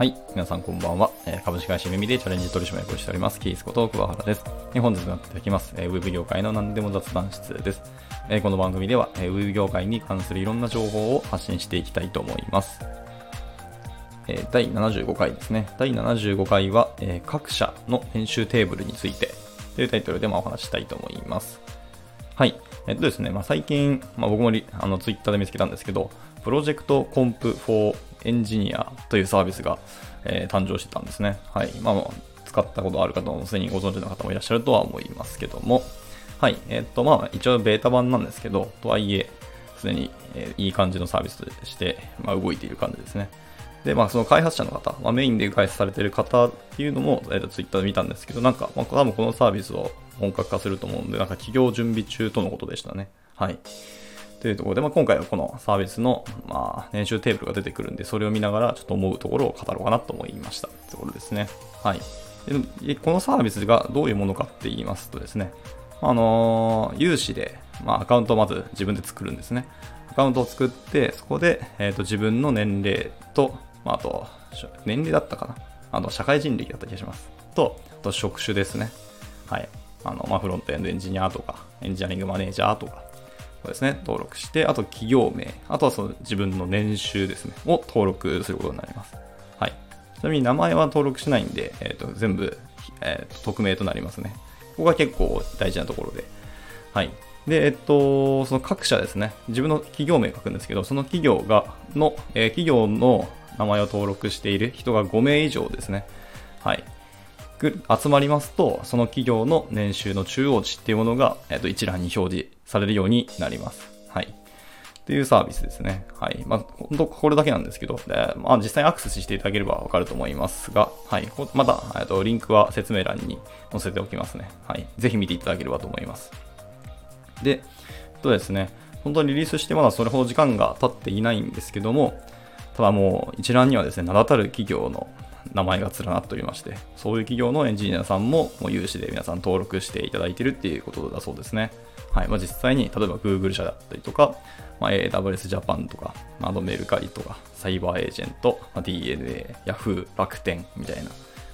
はい。皆さんこんばんは。え株式会社耳でチャレンジ取締役をしております。キースこと桑原です。え本日もやっていただきます。えーウェブ業界の何でも雑談室です。えこの番組では、えウェブ業界に関するいろんな情報を発信していきたいと思います。え第75回ですね。第75回は、え各社の編集テーブルについてというタイトルでまあお話したいと思います。はい。えっとですね、まあ、最近、まあ、僕もあのツイッターで見つけたんですけど、プロジェクトコンプ for エンジニアというサービスが、えー誕生してたんですね。はい。まあ、まあ使ったことある方もすでにご存知の方もいらっしゃるとは思いますけども、はい。えっと、まあ、一応ベータ版なんですけど、とはいえ、すでに、えーいい感じのサービスとして、まあ、動いている感じですね。で、まあ、その開発者の方、まあ、メインで開発されている方っていうのも、えーと、ツイッターで見たんですけど、なんか、まあ、多分このサービスを本格化すると思うんで、なんか企業準備中とのことでしたね。はい。というところで、まあ、今回はこのサービスの、まあ、年収テーブルが出てくるんで、それを見ながらちょっと思うところを語ろうかなと思いました。ところですね。はい。でこのサービスがどういうものかって言いますとですね、あのー有志で、まあ、アカウントをまず自分で作るんですね。アカウントを作って、そこで、えー、と自分の年齢と、まあ、と、年齢だったかな？あの、社会人歴だった気がします。と、あと職種ですね。はい。あの、まあ、フロントエンドエンジニアとか、エンジニアリングマネージャーとか、そうですね、登録して、あと企業名、あとはその自分の年収ですね、を登録することになります。はい。ちなみに名前は登録しないんで、えっ、と、全部、えーと匿名となりますね。ここが結構大事なところで。はい。で、えっと、その各社ですね、自分の企業名書くんですけど、その企業が、の、えー企業の名前を登録している人が5名以上ですね。はい。集まりますと、その企業の年収の中央値っていうものが、えっと一覧に表示されるようになります。はい。っていうサービスですね。はい。まあ、本当これだけなんですけど、でまあ、実際にアクセスしていただければわかると思いますが、はい。また、えっと、リンクは説明欄に載せておきますね。はい。ぜひ見ていただければと思います。で、とですね、本当にリリースしてまだそれほど時間が経っていないんですけども、ただもう一覧にはですね、名だたる企業の名前が連なっておりまして、そういう企業のエンジニアさんももう有志で皆さん登録していただいているっていうことだそうですね。はい。まあ、実際に、例えば Google 社だったりとか、まあ、AWS Japan とか、まああとメルカリとか、サイバーエージェント、まあ、DNA、Yahoo、楽天みたいな、も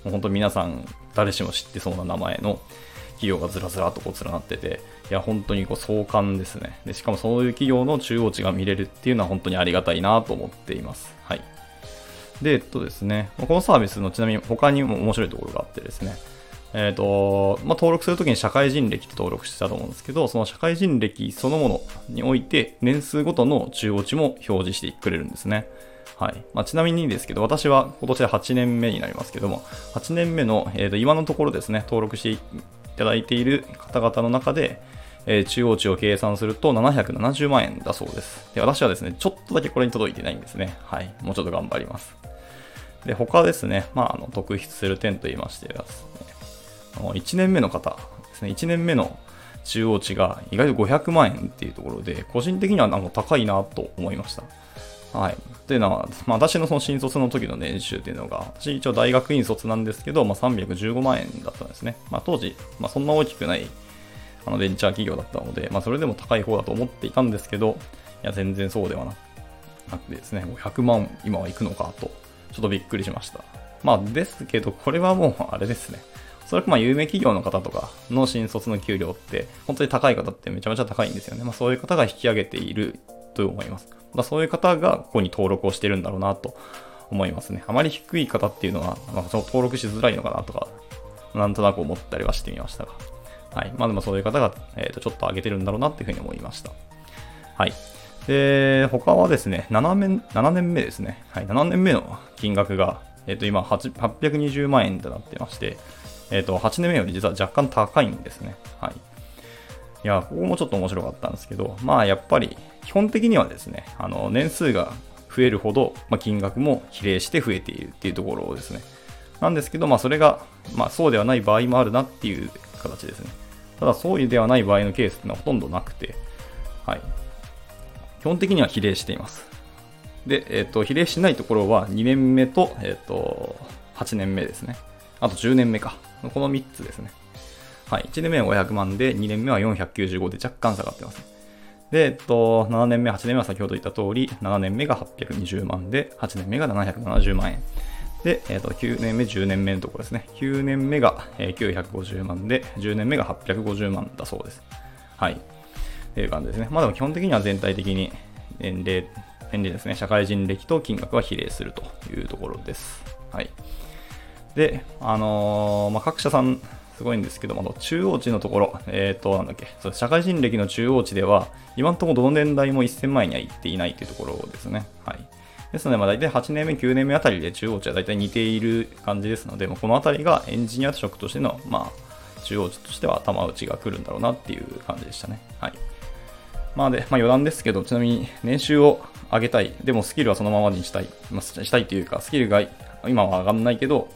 う本当皆さん誰しも知ってそうな名前の企業がずらずらとこう連なってて、いや、本当にこう壮観ですね。で、しかもそういう企業の中央値が見れるっていうのは本当にありがたいなと思っています。はい。で、えっとですね、このサービスのちなみに他にも面白いところがあってですね、えっ、と、まあ、登録するときに社会人歴って登録してたと思うんですけど、その社会人歴そのものにおいて年数ごとの中央値も表示してくれるんですね。はい。まあ、ちなみにですけど、私は今年で8年目になりますけども、8年目の、えー、と今のところですね、登録してただいている方々の中で、えー中央値を計算すると770万円だそうです。で、私はですね、ちょっとだけこれに届いてないんですね。はい。もうちょっと頑張ります。で、他ですね、まあ、あの特筆する点と言いましてですね、1年目の方ですね、1年目の中央値が意外と500万円っていうところで、個人的にはなんか高いなと思いました。はい。というのは、まあ、私のその新卒の時の年収っていうのが、私一応大学院卒なんですけど、まあ、315万円だったんですね。まあ、当時、まあ、そんな大きくないあのベンチャー企業だったので、まあ、それでも高い方だと思っていたんですけど、いや、全然そうではなくてですね、500万今は行くのかと、ちょっとびっくりしました。まあ、ですけど、これはもう、あれですね。おそらくまあ有名企業の方とかの新卒の給料って、本当に高い方ってめちゃめちゃ高いんですよね。まあそういう方が引き上げていると思います。まあそういう方がここに登録をしてるんだろうなと思いますね。あまり低い方っていうのは、まあ、その登録しづらいのかなとか、なんとなく思ったりはしてみましたが。はい。まあでもそういう方が、えー、とちょっと上げてるんだろうなっていうふうに思いました。はい。で、他はですね、7年 ,7 年目ですね。はい。7年目の金額が、えっ、と、今820万円となってまして、えっ、と、8年目より実は若干高いんですね。はい。いや、ここもちょっと面白かったんですけど、まあやっぱり基本的にはですね、あの年数が増えるほど、まあ、金額も比例して増えているっていうところですね。なんですけど、まあそれが、まあそうではない場合もあるなっていう形ですね。ただそうではない場合のケースっていうのはほとんどなくて、はい。基本的には比例しています。で、えっ、と、比例しないところは2年目と、えっ、と、8年目ですね。あと10年目か。この3つですね。はい。1年目は500万で、2年目は495で若干下がってますね。で、えっと、7年目、8年目は先ほど言った通り、7年目が820万で、8年目が770万円。で、えー、と9年目、10年目のところですね。9年目が950万で、10年目が850万だそうです。はい。っていう感じですね。まあでも基本的には全体的に年齢、年齢ですね、社会人歴と金額は比例するというところです。はい。で、あのー、まあ、各社さん、すごいんですけども、中央値のところ、えっ、ー、と、なんだっけ、そう社会人歴の中央値では、今のところどの年代も1000万円には行っていないというところですね。はい。ですので、まあ、大体8年目、9年目あたりで中央値は大体似ている感じですので、まあ、このあたりがエンジニア職としての、まあ、中央値としては頭打ちが来るんだろうなっていう感じでしたね。はい。まあで、まあ余談ですけど、ちなみに年収を上げたい。でもスキルはそのままにしたい。まあ、したいというか、スキルが今は上がんないけど、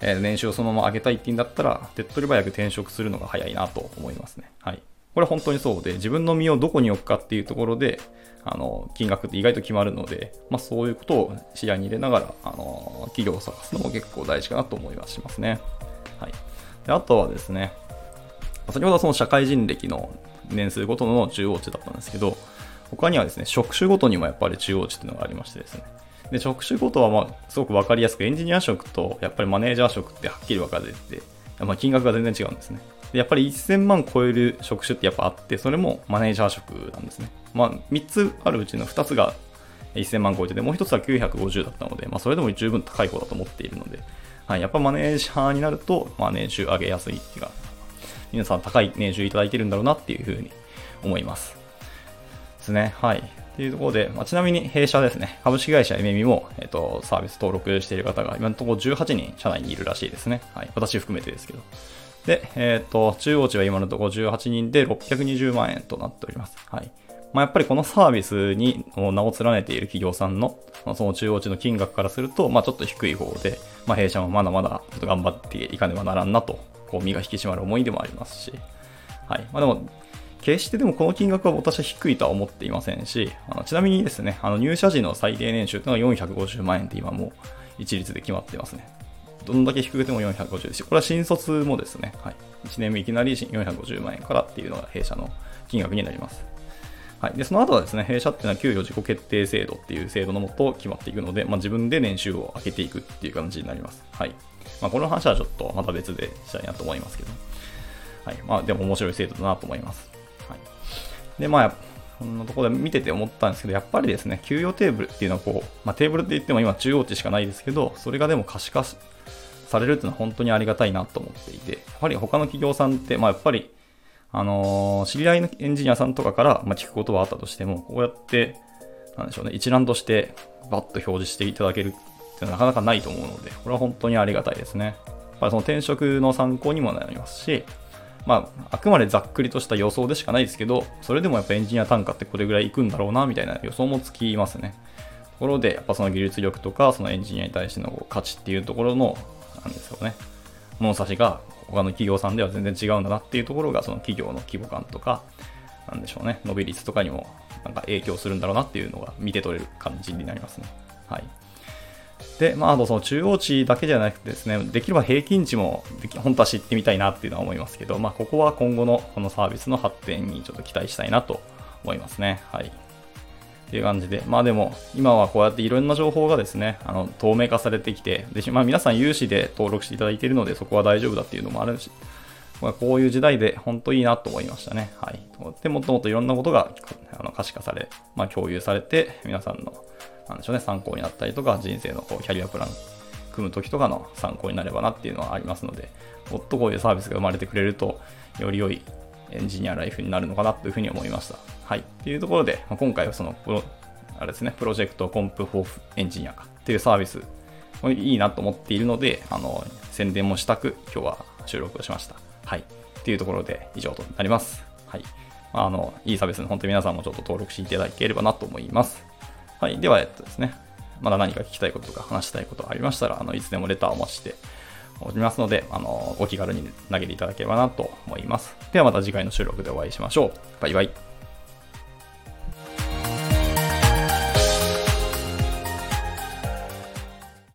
えー、年収をそのまま上げたいって言うんだったら、手っ取り早く転職するのが早いなと思いますね。はい。これ本当にそうで、自分の身をどこに置くかっていうところで、あの、金額って意外と決まるので、まあそういうことを視野に入れながら、あの、企業を探すのも結構大事かなと思いはしますね。はい。であとはですね、先ほどはその社会人歴の年数ごとの中央値だったんですけど、他にはですね、職種ごとにもやっぱり中央値っていうのがありましてですね。で、職種ごとはますごく分かりやすく、エンジニア職とやっぱりマネージャー職ってはっきり分かれてて、まあ、金額が全然違うんですね。でやっぱり1000万超える職種ってやっぱあって、それもマネージャー職なんですね。まあ、3つあるうちの2つが1000万超えてて、もう1つは950だったので、まあ、それでも十分高い方だと思っているので、はい、やっぱマネージャーになると、まあ、年収上げやすいっていうか、皆さん高い年収いただいてるんだろうなっていうふうに思います。ですね。はい。というところで、まあ、ちなみに弊社ですね、株式会社 MM も、えっ、と、サービス登録している方が今のところ18人社内にいるらしいですね。はい。私含めてですけど。で、えっ、と、中央値は今のところ18人で620万円となっております。はい。まあ、やっぱりこのサービスに名を連ねている企業さんの、まあ、その中央値の金額からすると、まあ、ちょっと低い方で、まあ、弊社もまだまだちょっと頑張っていかねばならんなと、こう身が引き締まる思いでもありますし、はい。まあ、でも、決してでもこの金額は私は低いとは思っていませんし、あのちなみにですね、あの入社時の最低年収というのは450万円って今もう一律で決まってますね。どんだけ低くても450ですし、これは新卒もですね、はい、1年目いきなり450万円からっていうのが弊社の金額になります。はい、でその後はですね、弊社っていうのは給与自己決定制度っていう制度のもと決まっていくので、まあ、自分で年収を上げていくっていう感じになります。はい。まあ、この話はちょっとまた別でしたいなと思いますけど。はい。まあ、でも面白い制度だなと思います。で、まあ、こんなところで見てて思ったんですけど、やっぱりですね、給与テーブルっていうのはこう、まあ、テーブルって言っても今中央値しかないですけど、それがでも可視化されるっていうのは本当にありがたいなと思っていて、やはり他の企業さんって、まあ、やっぱり、あのー、知り合いのエンジニアさんとかから、ま、聞くことはあったとしても、こうやって、なんでしょうね、一覧としてバッと表示していただけるっていうのはなかなかないと思うので、これは本当にありがたいですね。やっぱりその転職の参考にもなりますし、まあ、あくまでざっくりとした予想でしかないですけど、それでもやっぱエンジニア単価ってこれぐらいいくんだろうな、みたいな予想もつきますね。ところで、やっぱその技術力とか、そのエンジニアに対しての価値っていうところの、なんですよね、物差しが他の企業さんでは全然違うんだなっていうところが、その企業の規模感とか、なんでしょうね、伸び率とかにもなんか影響するんだろうなっていうのが見て取れる感じになりますね。はい。で、まあ、あとその中央値だけじゃなくてですね、できれば平均値も本当は知ってみたいなっていうのは思いますけど、まあ、ここは今後のこのサービスの発展にちょっと期待したいなと思いますね。はい。っていう感じで、まあでも、今はこうやっていろんな情報がですね、あの透明化されてきて、でまあ、皆さん有志で登録していただいているので、そこは大丈夫だっていうのもあるし、まあ、こういう時代で本当いいなと思いましたね。はい。で、もっともっといろんなことがあの可視化され、まあ、共有されて、皆さんのなんでしょうね、参考になったりとか、人生のこうキャリアプラン組む時とかの参考になればなっていうのはありますので、もっとこういうサービスが生まれてくれると、より良いエンジニアライフになるのかなというふうに思いました。はい。っていうところで、ま今回はそのプロ、あれですね、 Project Comp for Engineer かっていうサービス、いいなと思っているので、あの、宣伝もしたく、今日は収録をしました。はい。っていうところで以上となります。はい。あの、いいサービスに本当に皆さんもちょっと登録していただければなと思います。はい。では、えっとですね、まだ何か聞きたいこととか話したいことありましたら、あの、いつでもレターをお待ちしておりますので、あの、お気軽に投げていただければなと思います。ではまた次回の収録でお会いしましょう。バイバイ。